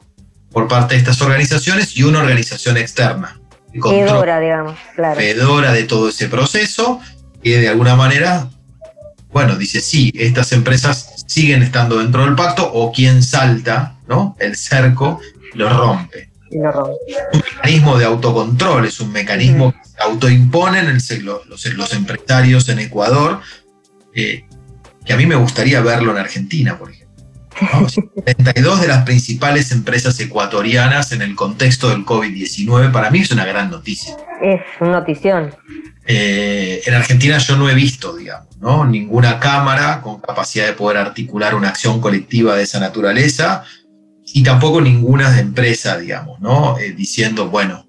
por parte de estas organizaciones y una organización externa. Fedora, digamos, claro. Fedora de todo ese proceso que de alguna manera, bueno, dice, sí, estas empresas siguen estando dentro del pacto o quien salta, ¿no? El cerco lo rompe. Lo rompe. Un mecanismo de autocontrol, es un mecanismo que se autoimponen los, los, empresarios en Ecuador eh, que a mí me gustaría verlo en Argentina, por ejemplo. 32 de las principales empresas ecuatorianas en el contexto del COVID-19, para mí es una gran noticia. Es una notición. Eh, en Argentina yo no he visto, digamos, ¿no? ninguna cámara con capacidad de poder articular una acción colectiva de esa naturaleza y tampoco ninguna empresa, digamos, ¿no? Eh, diciendo, bueno,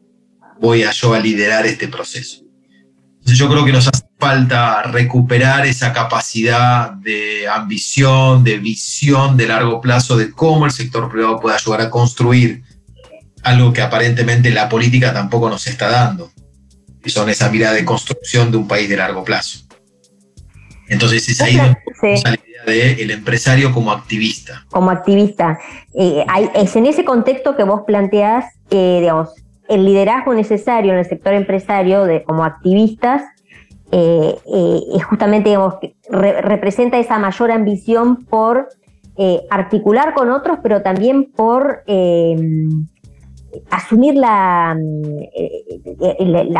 voy a yo a liderar este proceso. Entonces yo creo que nos hace falta recuperar esa capacidad de ambición, de visión de largo plazo de cómo el sector privado puede ayudar a construir algo que aparentemente la política tampoco nos está dando, y son esa mirada de construcción de un país de largo plazo. Entonces es ahí donde la idea del empresario como activista. Como activista. Eh, es en ese contexto que vos planteás, eh, digamos, el liderazgo necesario en el sector empresario de, como activistas eh, eh, justamente, digamos, representa esa mayor ambición por eh, articular con otros, pero también por asumir la,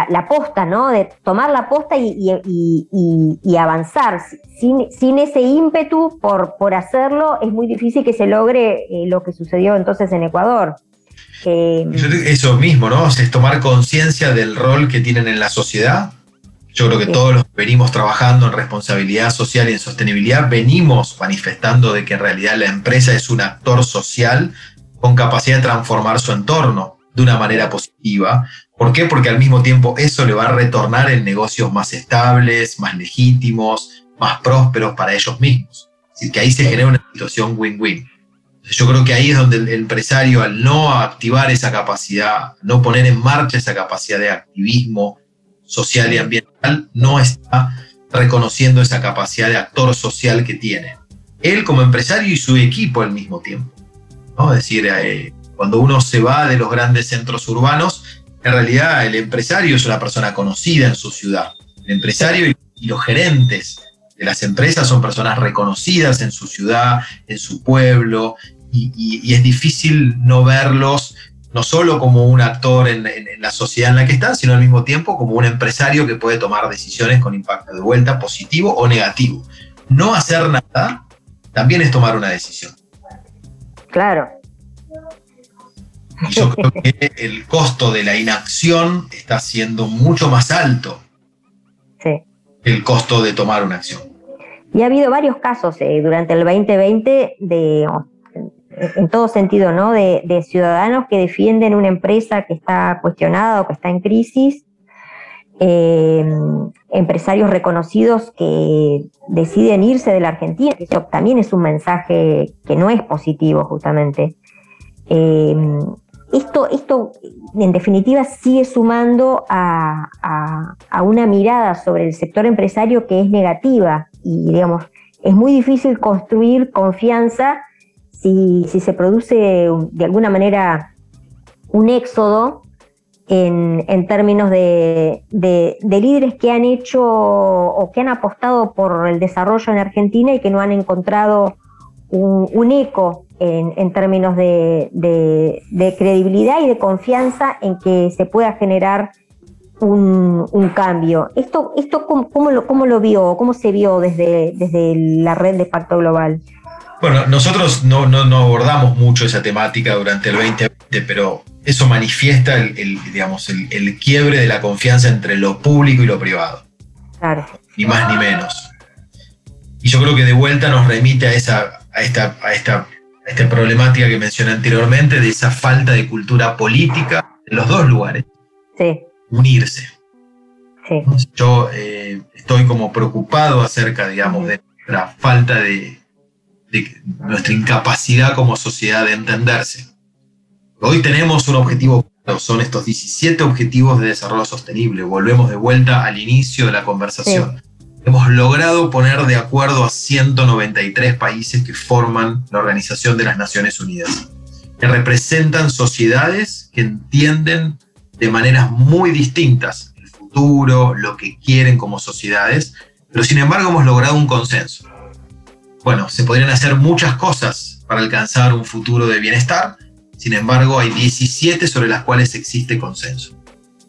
la, posta, ¿no? De tomar la posta y, avanzar. Sin, sin, ese ímpetu por, por hacerlo, es muy difícil que se logre lo que sucedió entonces en Ecuador. Eso mismo, ¿no? Es tomar conciencia del rol que tienen en la sociedad. Yo creo que todos los que venimos trabajando en responsabilidad social y en sostenibilidad venimos manifestando de que en realidad la empresa es un actor social con capacidad de transformar su entorno de una manera positiva. ¿Por qué? Porque al mismo tiempo eso le va a retornar en negocios más estables, más legítimos, más prósperos para ellos mismos. Decir, que ahí se genera una situación win-win. Yo creo que ahí es donde el empresario, al no activar esa capacidad, no poner en marcha esa capacidad de activismo social y ambiental, no está reconociendo esa capacidad de actor social que tiene. Él como empresario y su equipo al mismo tiempo. ¿no? Es decir, eh, cuando uno se va de los grandes centros urbanos, en realidad el empresario es una persona conocida en su ciudad. El empresario y, los gerentes de las empresas son personas reconocidas en su ciudad, en su pueblo, y, es difícil no verlos no solo como un actor en, la sociedad en la que están, sino al mismo tiempo como un empresario que puede tomar decisiones con impacto de vuelta positivo o negativo. No hacer nada también es tomar una decisión. Claro. Y yo creo que el costo de la inacción está siendo mucho más alto sí. que el costo de tomar una acción. Y ha habido varios casos eh, durante el 2020 de en todo sentido, ¿no? De, ciudadanos que defienden una empresa que está cuestionada o que está en crisis, eh, empresarios reconocidos que deciden irse de la Argentina, eso también es un mensaje que no es positivo justamente. Eh, esto, esto, en definitiva, sigue sumando a, a, una mirada sobre el sector empresario que es negativa y, digamos, es muy difícil construir confianza si, se produce de alguna manera un éxodo en, términos de, líderes que han hecho o que han apostado por el desarrollo en Argentina y que no han encontrado un, eco en, términos de, credibilidad y de confianza en que se pueda generar un, cambio. ¿Esto, esto cómo, lo, cómo lo vio, cómo se vio desde, desde la red de Pacto Global? Bueno, nosotros no, no, abordamos mucho esa temática durante el 2020, pero eso manifiesta el, digamos, el, quiebre de la confianza entre lo público y lo privado. Claro. Ni más ni menos. Y yo creo que de vuelta nos remite a, esa, a, esta, a, esta, esta problemática que mencioné anteriormente, de esa falta de cultura política en los dos lugares. Sí. Unirse. Sí. Yo eh, estoy como preocupado acerca, digamos, de la falta de, nuestra incapacidad como sociedad de entenderse. Hoy tenemos un objetivo son estos 17 objetivos de desarrollo sostenible. Volvemos de vuelta al inicio de la conversación. Hemos logrado poner de acuerdo a 193 países que forman la Organización de las Naciones Unidas, que representan sociedades que entienden de maneras muy distintas el futuro, lo que quieren como sociedades, pero sin embargo hemos logrado un consenso bueno, se podrían hacer muchas cosas para alcanzar un futuro de bienestar, sin embargo hay 17 sobre las cuales existe consenso.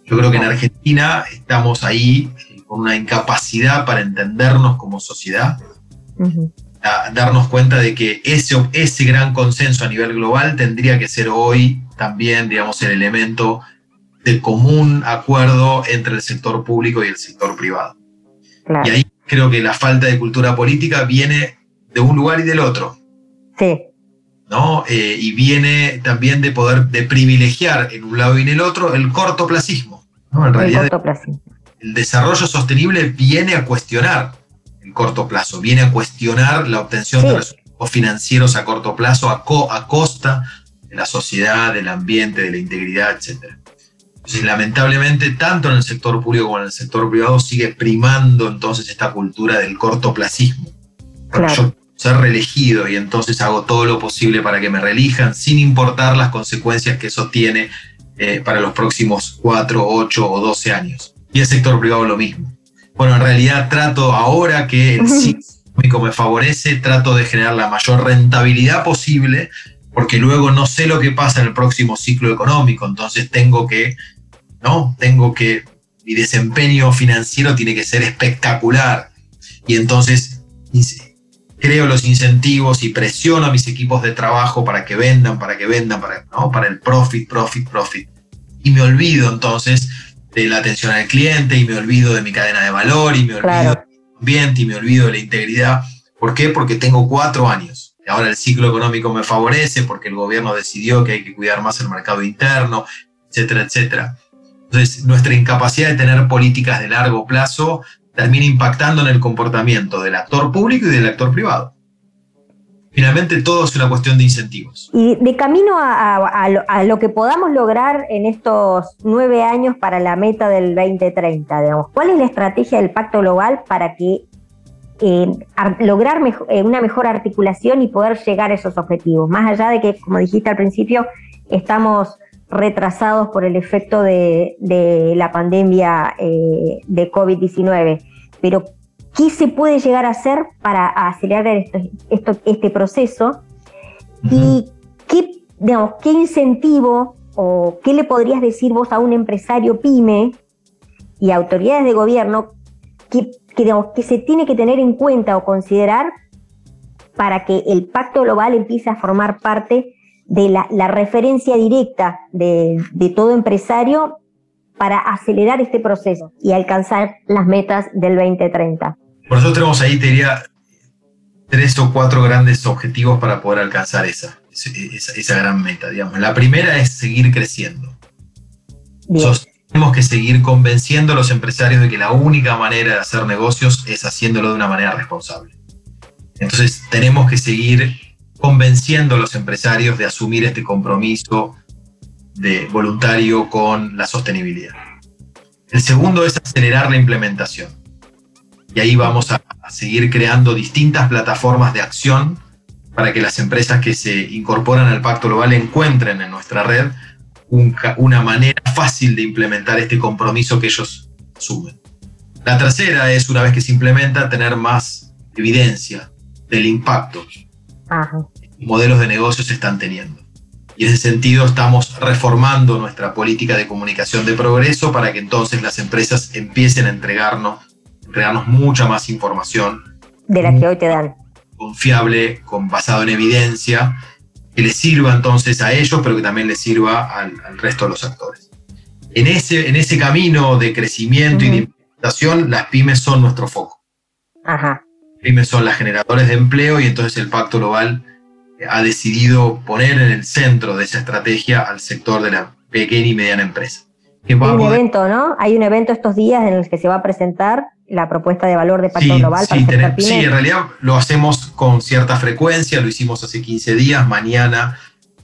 Yo creo que en Argentina estamos ahí eh, con una incapacidad para entendernos como sociedad, a darnos cuenta de que ese, ese gran consenso a nivel global tendría que ser hoy también, digamos, el elemento de común acuerdo entre el sector público y el sector privado. Y ahí creo que la falta de cultura política viene de un lugar y del otro. Sí. ¿no? Eh, y viene también de poder, de privilegiar en un lado y en el otro el cortoplacismo. ¿no? En realidad, el, el desarrollo sostenible viene a cuestionar el corto plazo, viene a cuestionar la obtención de resultados financieros a corto plazo a, a costa de la sociedad, del ambiente, de la integridad, etc. Entonces, lamentablemente, tanto en el sector público como en el sector privado sigue primando entonces esta cultura del cortoplacismo. Claro ser reelegido y entonces hago todo lo posible para que me reelijan sin importar las consecuencias que eso tiene eh, para los próximos 4, 8 o 12 años. Y el sector privado lo mismo. Bueno, en realidad trato ahora que el ciclo económico me favorece, trato de generar la mayor rentabilidad posible porque luego no sé lo que pasa en el próximo ciclo económico, entonces tengo que, ¿no? Tengo que, mi desempeño financiero tiene que ser espectacular. Y entonces creo los incentivos y presiono a mis equipos de trabajo para que vendan, para que vendan, para, ¿no? para el profit, profit, profit. Y me olvido entonces de la atención al cliente y me olvido de mi cadena de valor y me olvido Claro. del ambiente y me olvido de la integridad. ¿Por qué? Porque tengo cuatro años. Ahora el ciclo económico me favorece porque el gobierno decidió que hay que cuidar más el mercado interno, etcétera, etcétera. Entonces, nuestra incapacidad de tener políticas de largo plazo termina impactando en el comportamiento del actor público y del actor privado. Finalmente, todo es una cuestión de incentivos. Y de camino a, lo, que podamos lograr en estos nueve años para la meta del 2030, digamos, ¿cuál es la estrategia del Pacto Global para que eh, ar- lograr eh, una mejor articulación y poder llegar a esos objetivos? Más allá de que, como dijiste al principio, estamos retrasados por el efecto de, de la pandemia eh, de COVID-19, pero ¿qué se puede llegar a hacer para acelerar esto- esto- este proceso? ¿Y qué, digamos, qué incentivo o qué le podrías decir vos a un empresario pyme y autoridades de gobierno que, que, digamos, que se tiene que tener en cuenta o considerar para que el pacto global empiece a formar parte de la, la referencia directa de, de todo empresario para acelerar este proceso y alcanzar las metas del 2030? Por eso tenemos ahí, te diría, tres o cuatro grandes objetivos para poder alcanzar esa, esa, esa gran meta, digamos. La primera es seguir creciendo. Tenemos que seguir convenciendo a los empresarios de que la única manera de hacer negocios es haciéndolo de una manera responsable. Entonces tenemos que seguir convenciendo a los empresarios de asumir este compromiso de voluntario con la sostenibilidad. El segundo es acelerar la implementación. Y ahí vamos a, seguir creando distintas plataformas de acción para que las empresas que se incorporan al Pacto Global encuentren en nuestra red una manera fácil de implementar este compromiso que ellos asumen. La tercera es, una vez que se implementa, tener más evidencia del impacto Ajá. modelos de negocios están teniendo. Y en ese sentido estamos reformando nuestra política de comunicación de progreso para que entonces las empresas empiecen a entregarnos, entregarnos mucha más información De la que hoy te dan. confiable, con, basado en evidencia, que les sirva entonces a ellos, pero que también les sirva al, al resto de los actores. En ese, en ese camino de crecimiento y de implementación, las pymes son nuestro foco. Ajá. Pymes son las generadoras de empleo y entonces el Pacto Global ha decidido poner en el centro de esa estrategia al sector de la pequeña y mediana empresa. Hay un poder- evento, ¿no? Hay un evento estos días en el que se va a presentar la propuesta de valor de Pacto Sí, Global para sí, el tenem- sí, en realidad lo hacemos con cierta frecuencia, lo hicimos hace 15 días, mañana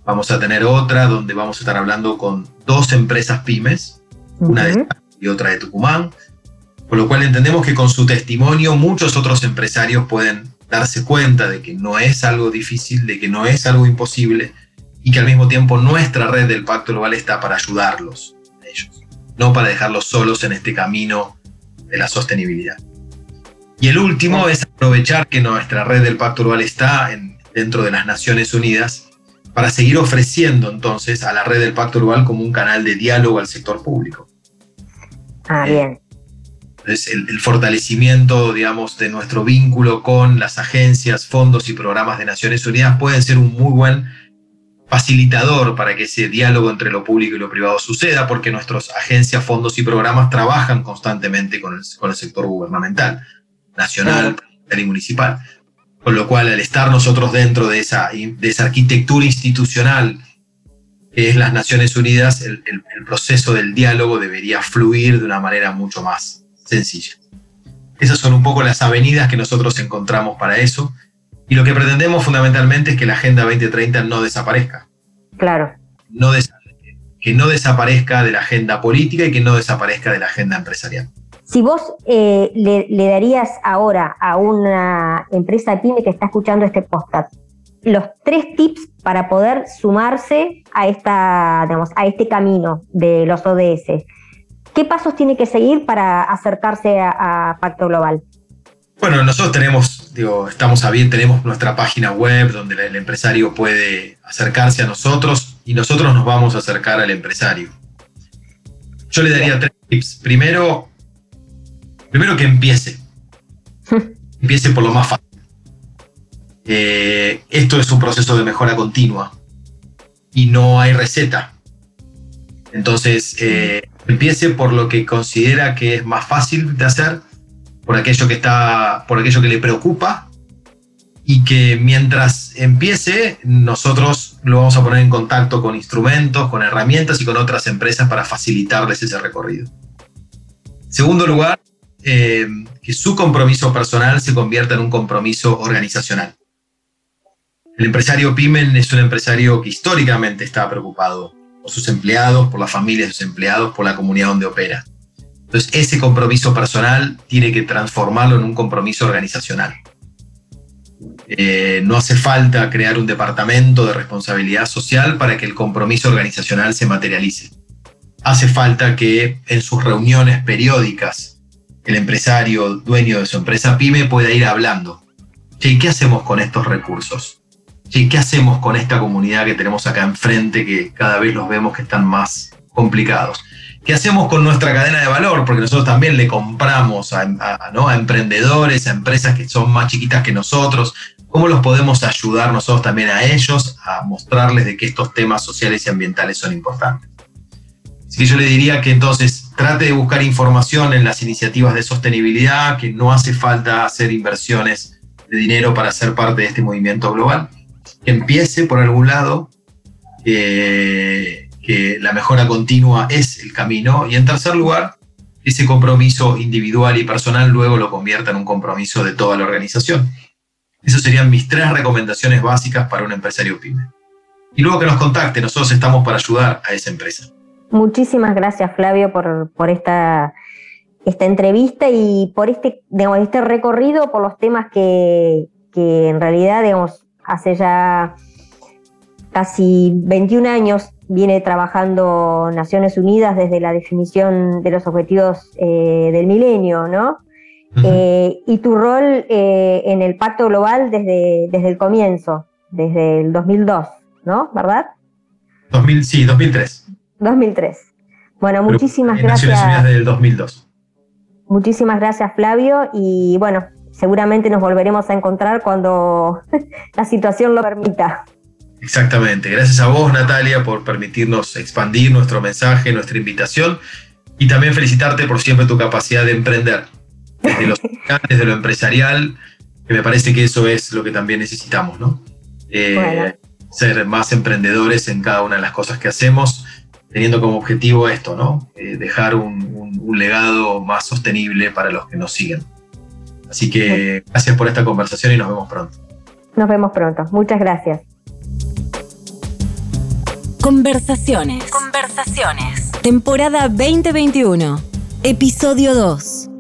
vamos a tener otra donde vamos a estar hablando con dos empresas pymes, una de y otra de Tucumán, con lo cual entendemos que con su testimonio muchos otros empresarios pueden darse cuenta de que no es algo difícil, de que no es algo imposible y que al mismo tiempo nuestra red del Pacto Global está para ayudarlos a ellos, no para dejarlos solos en este camino de la sostenibilidad. Y el último es aprovechar que nuestra red del Pacto Global está en- dentro de las Naciones Unidas para seguir ofreciendo entonces a la red del Pacto Global como un canal de diálogo al sector público. Ah, bien. El, el fortalecimiento, digamos, de nuestro vínculo con las agencias, fondos y programas de Naciones Unidas pueden ser un muy buen facilitador para que ese diálogo entre lo público y lo privado suceda, porque nuestras agencias, fondos y programas trabajan constantemente con el, con el sector gubernamental, nacional y municipal. Con lo cual, al estar nosotros dentro de esa, de esa arquitectura institucional que es las Naciones Unidas, el proceso del diálogo debería fluir de una manera mucho más sencilla. Esas son un poco las avenidas que nosotros encontramos para eso. Y lo que pretendemos fundamentalmente es que la Agenda 2030 no desaparezca. Claro. No des- que no desaparezca de la agenda política y que no desaparezca de la agenda empresarial. Si vos eh, le, le darías ahora a una empresa pyme que está escuchando este podcast los tres tips para poder sumarse a, esta, digamos, a este camino de los ODS, ¿qué pasos tiene que seguir para acercarse a, a Pacto Global? Bueno, nosotros tenemos, digo, estamos abiertos, tenemos nuestra página web donde el empresario puede acercarse a nosotros y nosotros nos vamos a acercar al empresario. Yo le daría tres tips. Primero, primero que empiece. Empiece por lo más fácil. Eh, esto es un proceso de mejora continua y no hay receta. Entonces, eh, Empiece por lo que considera que es más fácil de hacer, por aquello que está, por aquello que le preocupa y que mientras empiece, nosotros lo vamos a poner en contacto con instrumentos, con herramientas y con otras empresas para facilitarles ese recorrido. Segundo lugar, eh, que su compromiso personal se convierta en un compromiso organizacional. El empresario PYME es un empresario que históricamente está preocupado por sus empleados, por la familia de sus empleados, por la comunidad donde opera. Entonces, ese compromiso personal tiene que transformarlo en un compromiso organizacional. Eh, no hace falta crear un departamento de responsabilidad social para que el compromiso organizacional se materialice. Hace falta que en sus reuniones periódicas el empresario dueño de su empresa pyme pueda ir hablando. ¿Qué hacemos con estos recursos? ¿Qué hacemos con esta comunidad que tenemos acá enfrente que cada vez los vemos que están más complicados? ¿Qué hacemos con nuestra cadena de valor? Porque nosotros también le compramos a, a, emprendedores, a empresas que son más chiquitas que nosotros. ¿Cómo los podemos ayudar nosotros también a ellos a mostrarles de que estos temas sociales y ambientales son importantes? Así que yo le diría que entonces trate de buscar información en las iniciativas de sostenibilidad, que no hace falta hacer inversiones de dinero para ser parte de este movimiento global, que empiece por algún lado, que la mejora continua es el camino. Y en tercer lugar, ese compromiso individual y personal luego lo convierta en un compromiso de toda la organización. Esas serían mis tres recomendaciones básicas para un empresario pyme. Y luego que nos contacte, nosotros estamos para ayudar a esa empresa. Muchísimas gracias Flavio por, por esta, esta entrevista y por este, digamos, este recorrido por los temas que, que en realidad digamos, hace ya casi 21 años viene trabajando Naciones Unidas desde la definición de los objetivos eh, del milenio, ¿no? Eh, y tu rol eh, en el Pacto Global desde, desde el comienzo, desde el 2002, ¿no? ¿Verdad? 2000, sí, 2003. 2003. Bueno, muchísimas gracias. Naciones Unidas del 2002. Muchísimas gracias, Flavio. Y bueno, seguramente nos volveremos a encontrar cuando la situación lo permita. Exactamente. Gracias a vos, Natalia, por permitirnos expandir nuestro mensaje, nuestra invitación y también felicitarte por siempre tu capacidad de emprender, desde los desde lo empresarial, que me parece que eso es lo que también necesitamos, ¿no? Eh, ser más emprendedores en cada una de las cosas que hacemos, teniendo como objetivo esto, ¿no? Eh, dejar un, un legado más sostenible para los que nos siguen. Así que gracias por esta conversación y nos vemos pronto. Nos vemos pronto. Muchas gracias. Conversaciones. Conversaciones. Temporada 2021. Episodio 2.